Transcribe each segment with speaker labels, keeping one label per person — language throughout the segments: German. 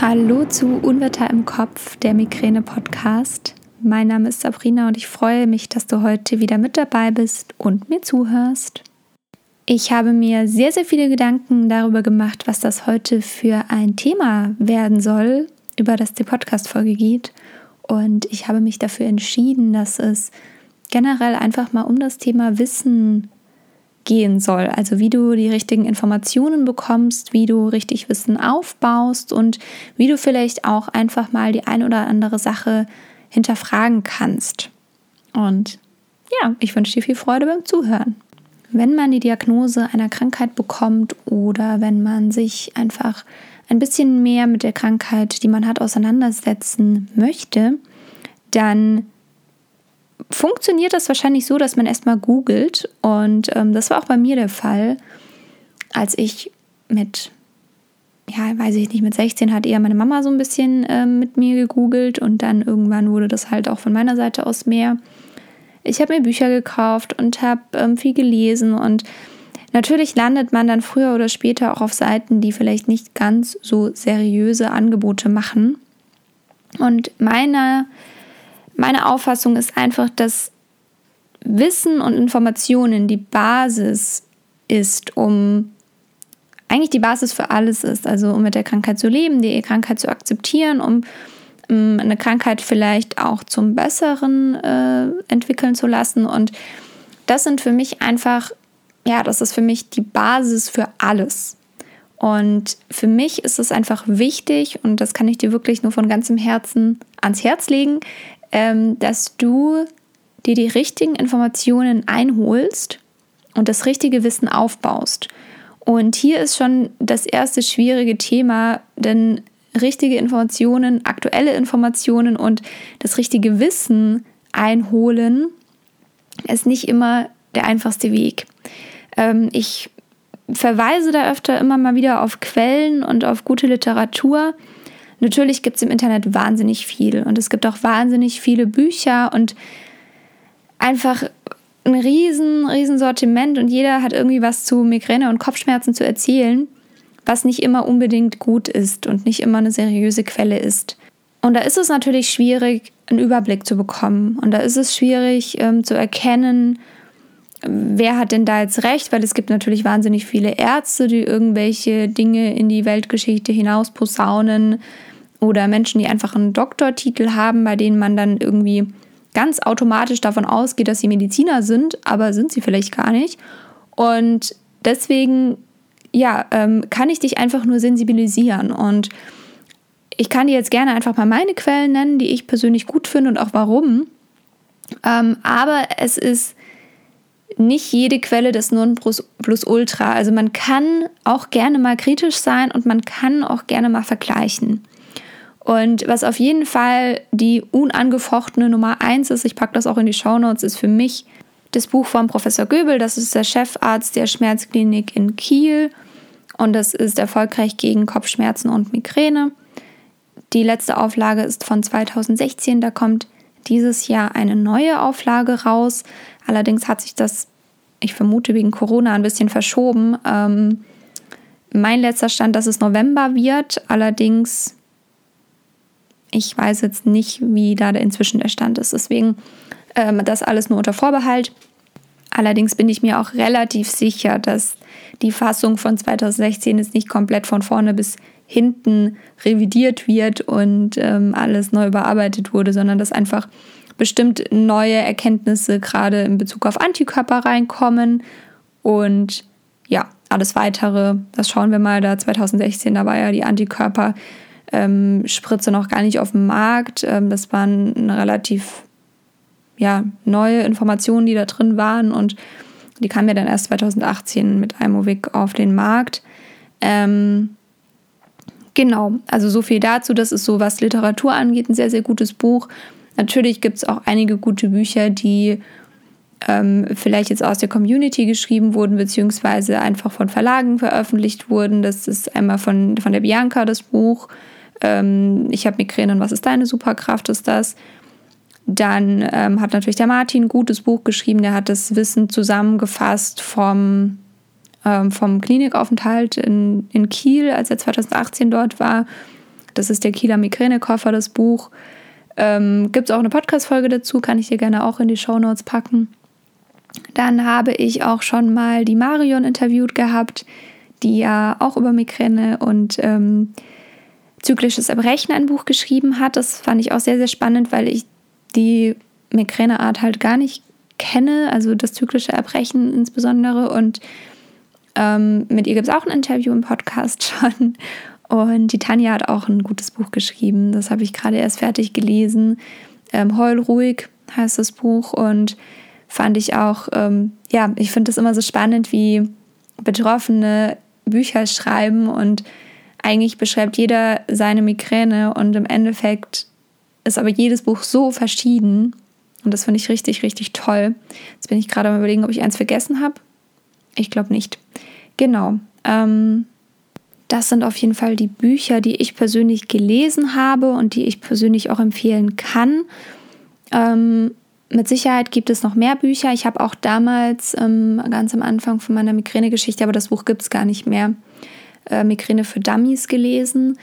Speaker 1: Hallo zu Unwetter im Kopf, der Migräne-Podcast. Mein Name ist Sabrina und ich freue mich, dass du heute wieder mit dabei bist und mir zuhörst. Ich habe mir sehr, sehr viele Gedanken darüber gemacht, was das heute für ein Thema werden soll, über das die Podcast-Folge geht. Und ich habe mich dafür entschieden, dass es generell einfach mal um das Thema Wissen gehen soll. Also wie du die richtigen Informationen bekommst, wie du richtig Wissen aufbaust und wie du vielleicht auch einfach mal die ein oder andere Sache hinterfragen kannst. Und ja, ich wünsche dir viel Freude beim Zuhören. Wenn man die Diagnose einer Krankheit bekommt oder wenn man sich einfach ein bisschen mehr mit der Krankheit, die man hat, auseinandersetzen möchte, dann funktioniert das wahrscheinlich so, dass man erstmal googelt. Und ähm, das war auch bei mir der Fall, als ich mit, ja, weiß ich nicht, mit 16 hat eher meine Mama so ein bisschen ähm, mit mir gegoogelt und dann irgendwann wurde das halt auch von meiner Seite aus mehr. Ich habe mir Bücher gekauft und habe ähm, viel gelesen und natürlich landet man dann früher oder später auch auf Seiten, die vielleicht nicht ganz so seriöse Angebote machen. Und meine meine Auffassung ist einfach, dass Wissen und Informationen die Basis ist, um eigentlich die Basis für alles ist, also um mit der Krankheit zu leben, die Krankheit zu akzeptieren, um eine Krankheit vielleicht auch zum Besseren äh, entwickeln zu lassen. Und das sind für mich einfach, ja, das ist für mich die Basis für alles. Und für mich ist es einfach wichtig, und das kann ich dir wirklich nur von ganzem Herzen ans Herz legen, ähm, dass du dir die richtigen Informationen einholst und das richtige Wissen aufbaust. Und hier ist schon das erste schwierige Thema, denn richtige Informationen, aktuelle Informationen und das richtige Wissen einholen ist nicht immer der einfachste Weg. Ähm, ich verweise da öfter immer mal wieder auf Quellen und auf gute Literatur. Natürlich gibt es im Internet wahnsinnig viel und es gibt auch wahnsinnig viele Bücher und einfach ein riesen, riesen Sortiment und jeder hat irgendwie was zu Migräne und Kopfschmerzen zu erzählen, was nicht immer unbedingt gut ist und nicht immer eine seriöse Quelle ist. Und da ist es natürlich schwierig, einen Überblick zu bekommen. Und da ist es schwierig ähm, zu erkennen, wer hat denn da jetzt recht, weil es gibt natürlich wahnsinnig viele Ärzte, die irgendwelche Dinge in die Weltgeschichte hinaus posaunen oder Menschen, die einfach einen Doktortitel haben, bei denen man dann irgendwie ganz automatisch davon ausgeht, dass sie Mediziner sind, aber sind sie vielleicht gar nicht. Und deswegen, ja, ähm, kann ich dich einfach nur sensibilisieren. Und ich kann dir jetzt gerne einfach mal meine Quellen nennen, die ich persönlich gut finde und auch warum. Ähm, aber es ist nicht jede Quelle das Nonplusultra. Also man kann auch gerne mal kritisch sein und man kann auch gerne mal vergleichen. Und was auf jeden Fall die unangefochtene Nummer eins ist, ich packe das auch in die Shownotes, ist für mich das Buch von Professor Göbel. Das ist der Chefarzt der Schmerzklinik in Kiel und das ist erfolgreich gegen Kopfschmerzen und Migräne. Die letzte Auflage ist von 2016. Da kommt dieses Jahr eine neue Auflage raus. Allerdings hat sich das, ich vermute, wegen Corona ein bisschen verschoben. Ähm, mein letzter Stand, dass es November wird. Allerdings ich weiß jetzt nicht, wie da inzwischen der Stand ist. Deswegen ähm, das alles nur unter Vorbehalt. Allerdings bin ich mir auch relativ sicher, dass die Fassung von 2016 jetzt nicht komplett von vorne bis hinten revidiert wird und ähm, alles neu überarbeitet wurde, sondern dass einfach bestimmt neue Erkenntnisse gerade in Bezug auf Antikörper reinkommen und ja, alles weitere, das schauen wir mal da 2016, da war ja die Antikörper ähm, Spritze noch gar nicht auf dem Markt. Ähm, das waren relativ ja, neue Informationen, die da drin waren und die kamen ja dann erst 2018 mit Imovic auf den Markt. Ähm, genau, also so viel dazu. Das ist so, was Literatur angeht, ein sehr, sehr gutes Buch. Natürlich gibt es auch einige gute Bücher, die ähm, vielleicht jetzt aus der Community geschrieben wurden, beziehungsweise einfach von Verlagen veröffentlicht wurden. Das ist einmal von, von der Bianca das Buch ähm, ich habe Migräne und was ist deine Superkraft, ist das. Dann ähm, hat natürlich der Martin ein gutes Buch geschrieben, der hat das Wissen zusammengefasst vom, ähm, vom Klinikaufenthalt in, in Kiel, als er 2018 dort war. Das ist der Kieler Migränekoffer, das Buch. Ähm, Gibt es auch eine Podcast-Folge dazu, kann ich dir gerne auch in die Show Notes packen. Dann habe ich auch schon mal die Marion interviewt gehabt, die ja auch über Migräne und ähm, zyklisches Erbrechen ein Buch geschrieben hat. Das fand ich auch sehr, sehr spannend, weil ich die Migräneart halt gar nicht kenne, also das zyklische Erbrechen insbesondere. Und ähm, mit ihr gibt es auch ein Interview im Podcast schon. Und die Tanja hat auch ein gutes Buch geschrieben. Das habe ich gerade erst fertig gelesen. Ähm, Heul ruhig heißt das Buch. Und fand ich auch, ähm, ja, ich finde es immer so spannend, wie Betroffene Bücher schreiben und eigentlich beschreibt jeder seine Migräne und im Endeffekt ist aber jedes Buch so verschieden und das finde ich richtig, richtig toll. Jetzt bin ich gerade am überlegen, ob ich eins vergessen habe. Ich glaube nicht. Genau. Ähm, das sind auf jeden Fall die Bücher, die ich persönlich gelesen habe und die ich persönlich auch empfehlen kann. Ähm, mit Sicherheit gibt es noch mehr Bücher. Ich habe auch damals ähm, ganz am Anfang von meiner Migräne-Geschichte, aber das Buch gibt es gar nicht mehr, äh, Migräne für Dummies gelesen.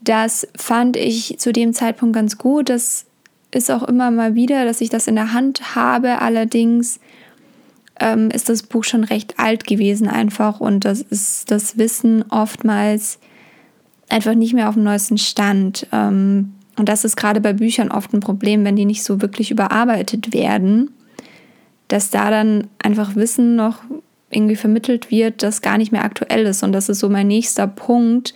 Speaker 1: Das fand ich zu dem Zeitpunkt ganz gut. Das ist auch immer mal wieder, dass ich das in der Hand habe. Allerdings ähm, ist das Buch schon recht alt gewesen einfach und das ist das Wissen oftmals einfach nicht mehr auf dem neuesten Stand. Ähm, und das ist gerade bei Büchern oft ein Problem, wenn die nicht so wirklich überarbeitet werden, dass da dann einfach Wissen noch irgendwie vermittelt wird, das gar nicht mehr aktuell ist. Und das ist so mein nächster Punkt,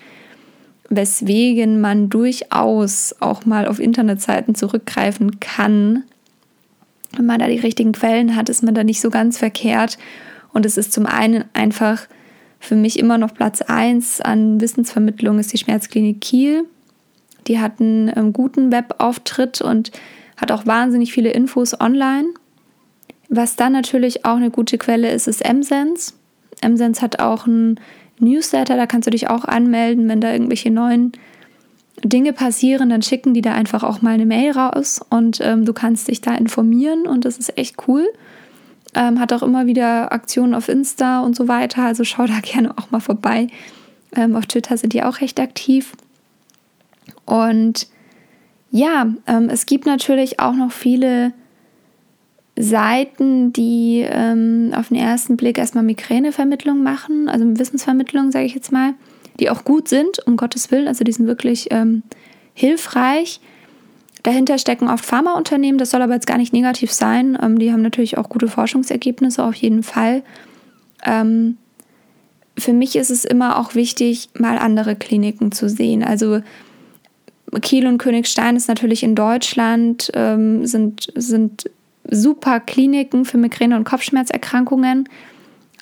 Speaker 1: weswegen man durchaus auch mal auf Internetseiten zurückgreifen kann. Wenn man da die richtigen Quellen hat, ist man da nicht so ganz verkehrt. Und es ist zum einen einfach für mich immer noch Platz 1 an Wissensvermittlung ist die Schmerzklinik Kiel. Die hat einen ähm, guten Webauftritt und hat auch wahnsinnig viele Infos online. Was dann natürlich auch eine gute Quelle ist, ist MSense. MSense hat auch einen Newsletter, da kannst du dich auch anmelden, wenn da irgendwelche neuen Dinge passieren, dann schicken die da einfach auch mal eine Mail raus und ähm, du kannst dich da informieren und das ist echt cool. Ähm, hat auch immer wieder Aktionen auf Insta und so weiter, also schau da gerne auch mal vorbei. Ähm, auf Twitter sind die auch recht aktiv. Und ja, ähm, es gibt natürlich auch noch viele Seiten, die ähm, auf den ersten Blick erstmal Migränevermittlung machen, also Wissensvermittlung, sage ich jetzt mal, die auch gut sind, um Gottes Willen, also die sind wirklich ähm, hilfreich. Dahinter stecken oft Pharmaunternehmen, das soll aber jetzt gar nicht negativ sein. Ähm, die haben natürlich auch gute Forschungsergebnisse, auf jeden Fall. Ähm, für mich ist es immer auch wichtig, mal andere Kliniken zu sehen. Also Kiel und Königstein ist natürlich in Deutschland, ähm, sind, sind super Kliniken für Migräne und Kopfschmerzerkrankungen.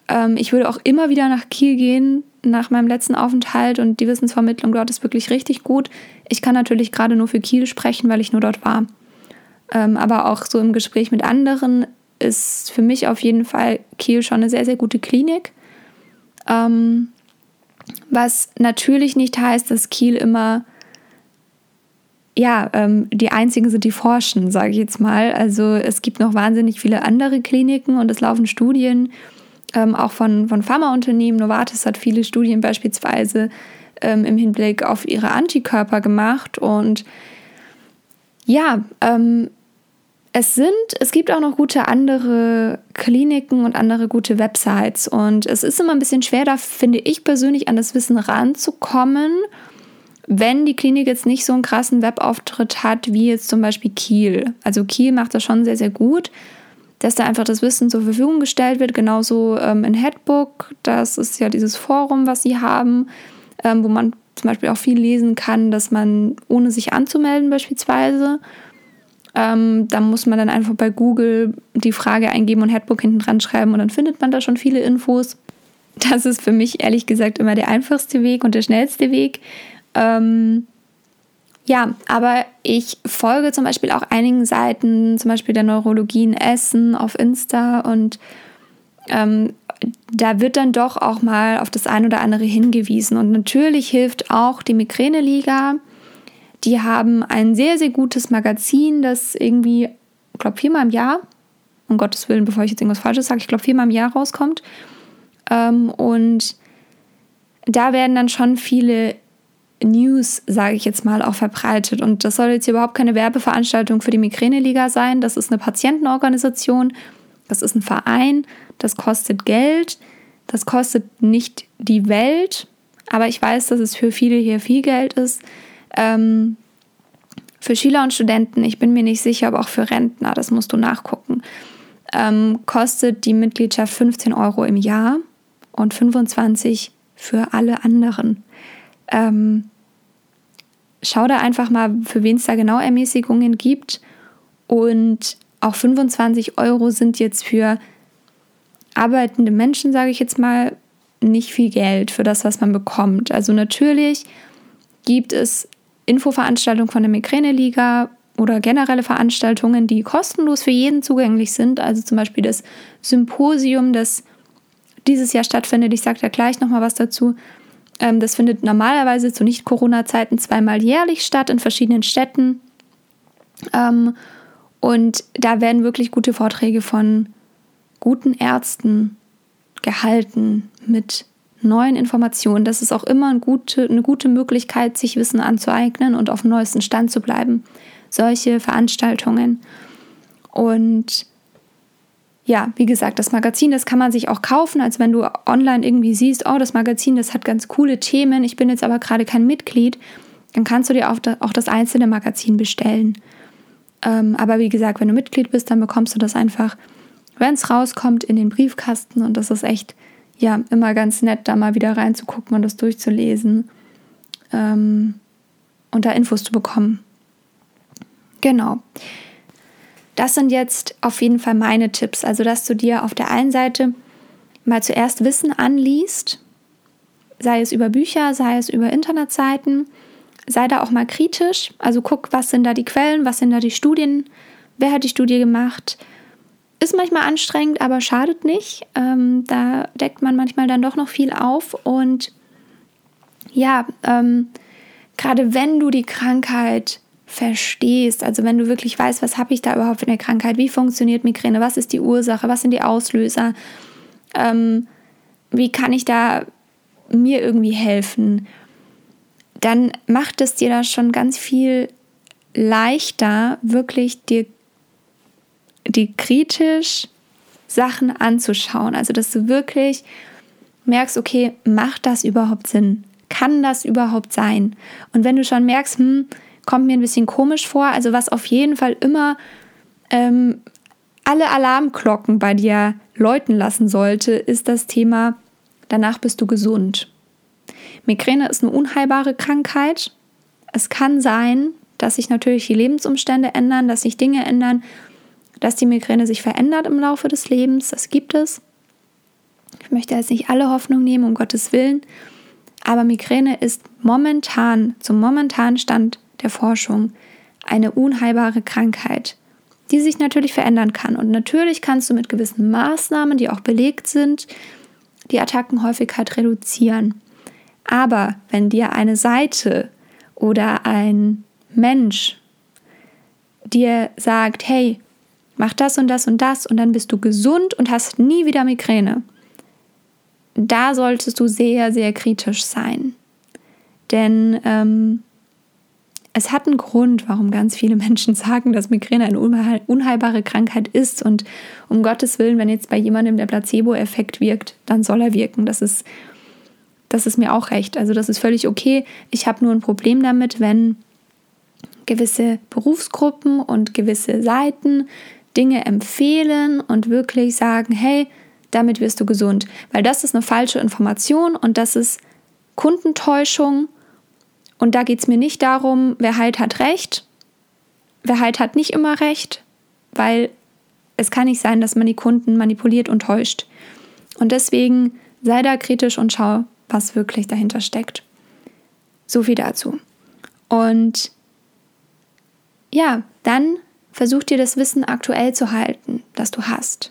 Speaker 1: Ähm, ich würde auch immer wieder nach Kiel gehen, nach meinem letzten Aufenthalt und die Wissensvermittlung dort ist wirklich richtig gut. Ich kann natürlich gerade nur für Kiel sprechen, weil ich nur dort war. Ähm, aber auch so im Gespräch mit anderen ist für mich auf jeden Fall Kiel schon eine sehr, sehr gute Klinik. Ähm, was natürlich nicht heißt, dass Kiel immer ja, ähm, die einzigen sind, die forschen, sage ich jetzt mal. Also es gibt noch wahnsinnig viele andere Kliniken und es laufen Studien, ähm, auch von, von Pharmaunternehmen. Novartis hat viele Studien beispielsweise ähm, im Hinblick auf ihre Antikörper gemacht. Und ja, ähm, es sind, es gibt auch noch gute andere Kliniken und andere gute Websites. Und es ist immer ein bisschen schwer, da finde ich persönlich an das Wissen ranzukommen wenn die Klinik jetzt nicht so einen krassen Webauftritt hat, wie jetzt zum Beispiel Kiel. Also Kiel macht das schon sehr, sehr gut, dass da einfach das Wissen zur Verfügung gestellt wird. Genauso ähm, in Headbook, das ist ja dieses Forum, was sie haben, ähm, wo man zum Beispiel auch viel lesen kann, dass man ohne sich anzumelden beispielsweise, ähm, da muss man dann einfach bei Google die Frage eingeben und Headbook hinten dran schreiben und dann findet man da schon viele Infos. Das ist für mich ehrlich gesagt immer der einfachste Weg und der schnellste Weg. Ähm, ja, aber ich folge zum Beispiel auch einigen Seiten, zum Beispiel der Neurologie in Essen auf Insta und ähm, da wird dann doch auch mal auf das eine oder andere hingewiesen. Und natürlich hilft auch die Migräne-Liga. Die haben ein sehr, sehr gutes Magazin, das irgendwie, ich glaube, viermal im Jahr, um Gottes Willen, bevor ich jetzt irgendwas Falsches sage, ich glaube, viermal im Jahr rauskommt. Ähm, und da werden dann schon viele News, sage ich jetzt mal, auch verbreitet. Und das soll jetzt überhaupt keine Werbeveranstaltung für die Migräneliga sein. Das ist eine Patientenorganisation, das ist ein Verein, das kostet Geld, das kostet nicht die Welt, aber ich weiß, dass es für viele hier viel Geld ist. Ähm, für Schüler und Studenten, ich bin mir nicht sicher, aber auch für Rentner, das musst du nachgucken, ähm, kostet die Mitgliedschaft 15 Euro im Jahr und 25 für alle anderen. Ähm, schau da einfach mal, für wen es da genau Ermäßigungen gibt. Und auch 25 Euro sind jetzt für arbeitende Menschen, sage ich jetzt mal, nicht viel Geld für das, was man bekommt. Also natürlich gibt es Infoveranstaltungen von der Migräneliga oder generelle Veranstaltungen, die kostenlos für jeden zugänglich sind. Also zum Beispiel das Symposium, das dieses Jahr stattfindet. Ich sage da gleich nochmal was dazu. Ähm, das findet normalerweise zu Nicht-Corona-Zeiten zweimal jährlich statt in verschiedenen Städten. Ähm, und da werden wirklich gute Vorträge von guten Ärzten gehalten mit neuen Informationen. Das ist auch immer eine gute, eine gute Möglichkeit, sich Wissen anzueignen und auf dem neuesten Stand zu bleiben. Solche Veranstaltungen. Und ja, wie gesagt, das Magazin, das kann man sich auch kaufen, als wenn du online irgendwie siehst, oh, das Magazin, das hat ganz coole Themen, ich bin jetzt aber gerade kein Mitglied, dann kannst du dir auch, das einzelne Magazin bestellen. Ähm, aber wie gesagt, wenn du Mitglied bist, dann bekommst du das einfach, wenn es rauskommt, in den Briefkasten und das ist echt, ja, immer ganz nett, da mal wieder reinzugucken und das durchzulesen ähm, und da Infos zu bekommen. Genau. Das sind jetzt auf jeden Fall meine Tipps. Also, dass du dir auf der einen Seite mal zuerst Wissen anliest, sei es über Bücher, sei es über Internetseiten. Sei da auch mal kritisch. Also guck, was sind da die Quellen, was sind da die Studien, wer hat die Studie gemacht. Ist manchmal anstrengend, aber schadet nicht. Ähm, da deckt man manchmal dann doch noch viel auf. Und ja, ähm, gerade wenn du die Krankheit verstehst, also wenn du wirklich weißt, was habe ich da überhaupt für eine Krankheit, wie funktioniert Migräne, was ist die Ursache, was sind die Auslöser, ähm, wie kann ich da mir irgendwie helfen, dann macht es dir da schon ganz viel leichter, wirklich dir die kritisch Sachen anzuschauen. Also dass du wirklich merkst, okay, macht das überhaupt Sinn? Kann das überhaupt sein? Und wenn du schon merkst, hm, kommt mir ein bisschen komisch vor. Also was auf jeden Fall immer ähm, alle Alarmglocken bei dir läuten lassen sollte, ist das Thema, danach bist du gesund. Migräne ist eine unheilbare Krankheit. Es kann sein, dass sich natürlich die Lebensumstände ändern, dass sich Dinge ändern, dass die Migräne sich verändert im Laufe des Lebens. Das gibt es. Ich möchte jetzt nicht alle Hoffnung nehmen, um Gottes Willen. Aber Migräne ist momentan, zum momentanen Stand der Forschung eine unheilbare Krankheit, die sich natürlich verändern kann. Und natürlich kannst du mit gewissen Maßnahmen, die auch belegt sind, die Attackenhäufigkeit reduzieren. Aber wenn dir eine Seite oder ein Mensch dir sagt, hey, mach das und das und das und dann bist du gesund und hast nie wieder Migräne, da solltest du sehr, sehr kritisch sein. Denn ähm, es hat einen Grund, warum ganz viele Menschen sagen, dass Migräne eine unheilbare Krankheit ist. Und um Gottes Willen, wenn jetzt bei jemandem der Placebo-Effekt wirkt, dann soll er wirken. Das ist, das ist mir auch recht. Also das ist völlig okay. Ich habe nur ein Problem damit, wenn gewisse Berufsgruppen und gewisse Seiten Dinge empfehlen und wirklich sagen, hey, damit wirst du gesund. Weil das ist eine falsche Information und das ist Kundentäuschung und da geht es mir nicht darum, wer halt hat recht. Wer halt hat nicht immer recht, weil es kann nicht sein, dass man die Kunden manipuliert und täuscht. Und deswegen sei da kritisch und schau, was wirklich dahinter steckt. So viel dazu. Und ja, dann versuch dir das Wissen aktuell zu halten, das du hast.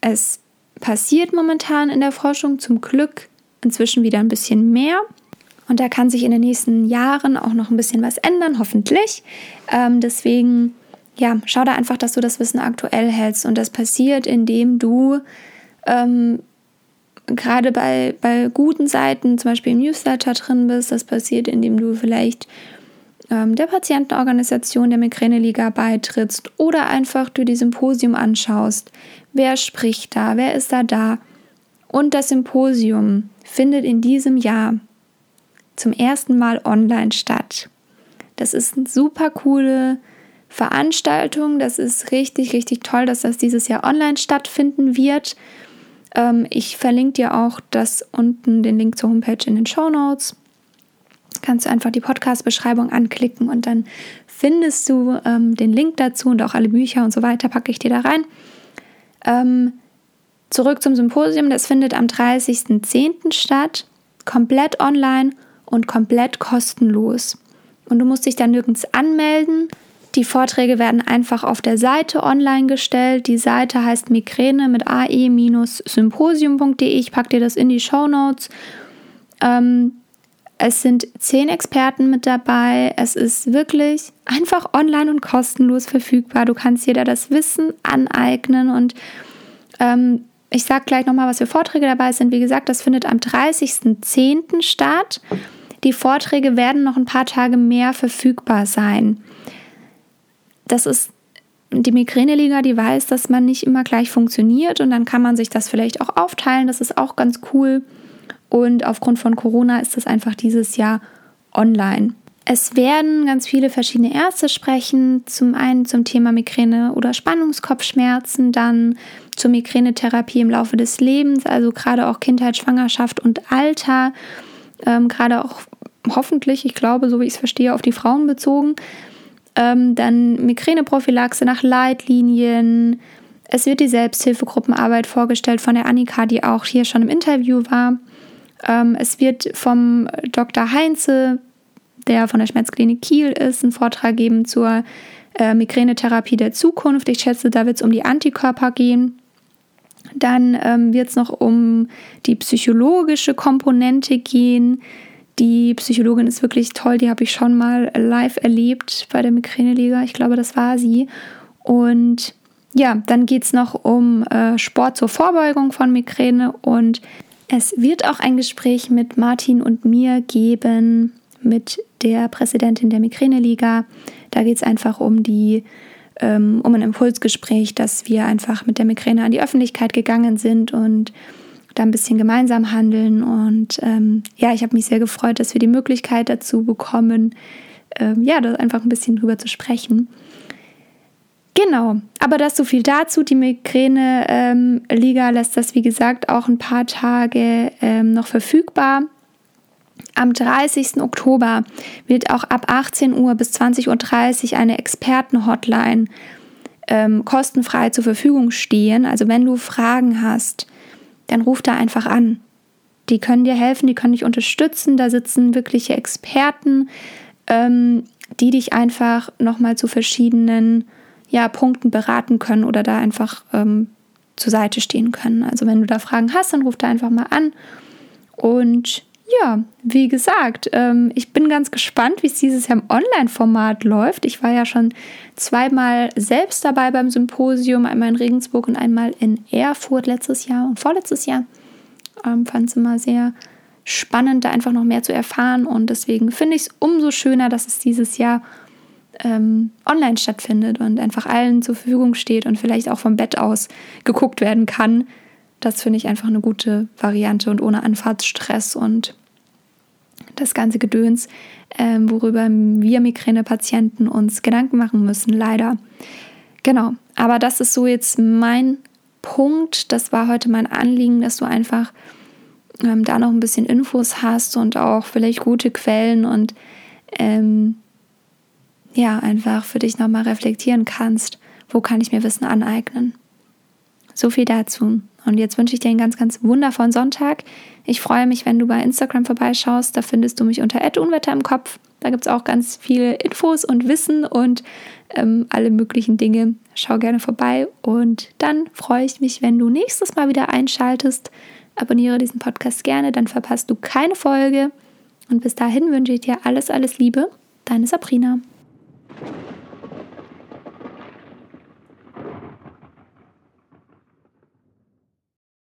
Speaker 1: Es passiert momentan in der Forschung zum Glück inzwischen wieder ein bisschen mehr. Und da kann sich in den nächsten Jahren auch noch ein bisschen was ändern, hoffentlich. Ähm, deswegen, ja, schau da einfach, dass du das Wissen aktuell hältst. Und das passiert, indem du ähm, gerade bei, bei guten Seiten, zum Beispiel im Newsletter drin bist, das passiert, indem du vielleicht ähm, der Patientenorganisation der Migräneliga beitrittst oder einfach du die Symposium anschaust. Wer spricht da? Wer ist da da? Und das Symposium findet in diesem Jahr zum ersten Mal online statt. Das ist eine super coole Veranstaltung. Das ist richtig, richtig toll, dass das dieses Jahr online stattfinden wird. Ähm, ich verlinke dir auch das unten den Link zur Homepage in den Show Notes. Kannst du einfach die Podcast-Beschreibung anklicken und dann findest du ähm, den Link dazu und auch alle Bücher und so weiter packe ich dir da rein. Ähm, zurück zum Symposium, das findet am 30.10. statt, komplett online und komplett kostenlos. Und du musst dich da nirgends anmelden. Die Vorträge werden einfach auf der Seite online gestellt. Die Seite heißt Migräne mit ae-symposium.de. Ich packe dir das in die Show Notes. Ähm, es sind zehn Experten mit dabei. Es ist wirklich einfach online und kostenlos verfügbar. Du kannst da das Wissen aneignen und ähm, ich sage gleich nochmal, was für Vorträge dabei sind. Wie gesagt, das findet am 30.10. statt. Die Vorträge werden noch ein paar Tage mehr verfügbar sein das ist die Migräneliga, die weiß, dass man nicht immer gleich funktioniert und dann kann man sich das vielleicht auch aufteilen. Das ist auch ganz cool. Und aufgrund von Corona ist das einfach dieses Jahr online. Es werden ganz viele verschiedene Ärzte sprechen. Zum einen zum Thema Migräne oder Spannungskopfschmerzen, dann zur Migränetherapie im Laufe des Lebens, also gerade auch Kindheit, Schwangerschaft und Alter. Ähm, gerade auch hoffentlich, ich glaube, so wie ich es verstehe, auf die Frauen bezogen. Ähm, dann Migräneprophylaxe nach Leitlinien. Es wird die Selbsthilfegruppenarbeit vorgestellt von der Annika, die auch hier schon im Interview war. Ähm, es wird vom Dr. Heinze, der von der Schmerzklinik Kiel ist, einen Vortrag geben zur äh, Migränetherapie der Zukunft. Ich schätze, da wird es um die Antikörper gehen. Dann ähm, wird es noch um die psychologische Komponente gehen. Die Psychologin ist wirklich toll, die habe ich schon mal live erlebt bei der Migräneliga. Ich glaube, das war sie. Und ja, dann geht es noch um äh, Sport zur Vorbeugung von Migräne und es wird auch ein Gespräch mit Martin und mir geben, mit der Präsidentin der Migräneliga. Da geht es einfach um die ähm, um ein Impulsgespräch, dass wir einfach mit der Migräne an die Öffentlichkeit gegangen sind und da ein bisschen gemeinsam handeln. Und ähm, ja, ich habe mich sehr gefreut, dass wir die Möglichkeit dazu bekommen, ähm, ja, da einfach ein bisschen drüber zu sprechen. Genau, aber das so viel dazu. Die Migräne-Liga ähm, lässt das, wie gesagt, auch ein paar Tage ähm, noch verfügbar. Am 30. Oktober wird auch ab 18 Uhr bis 20.30 Uhr eine Experten-Hotline ähm, kostenfrei zur Verfügung stehen. Also wenn du Fragen hast, dann ruf da einfach an. Die können dir helfen, die können dich unterstützen. Da sitzen wirkliche Experten, ähm, die dich einfach nochmal zu verschiedenen ja, Punkten beraten können oder da einfach ähm, zur Seite stehen können. Also wenn du da Fragen hast, dann ruf da einfach mal an. Und ja, wie gesagt, ähm, ich bin ganz gespannt, wie es dieses Jahr im Online-Format läuft. Ich war ja schon zweimal selbst dabei beim Symposium, einmal in Regensburg und einmal in Erfurt letztes Jahr und vorletztes Jahr. Ähm, Fand es immer sehr spannend, da einfach noch mehr zu erfahren und deswegen finde ich es umso schöner, dass es dieses Jahr ähm, online stattfindet und einfach allen zur Verfügung steht und vielleicht auch vom Bett aus geguckt werden kann. Das finde ich einfach eine gute Variante und ohne Anfahrtsstress und das ganze Gedöns, ähm, worüber wir Migränepatienten uns Gedanken machen müssen, leider. Genau, aber das ist so jetzt mein Punkt. Das war heute mein Anliegen, dass du einfach ähm, da noch ein bisschen Infos hast und auch vielleicht gute Quellen und ähm, ja, einfach für dich nochmal reflektieren kannst, wo kann ich mir Wissen aneignen. So viel dazu. Und jetzt wünsche ich dir einen ganz, ganz wundervollen Sonntag. Ich freue mich, wenn du bei Instagram vorbeischaust. Da findest du mich unter Unwetter im Kopf. Da gibt es auch ganz viele Infos und Wissen und ähm, alle möglichen Dinge. Schau gerne vorbei. Und dann freue ich mich, wenn du nächstes Mal wieder einschaltest. Abonniere diesen Podcast gerne, dann verpasst du keine Folge. Und bis dahin wünsche ich dir alles, alles Liebe. Deine Sabrina.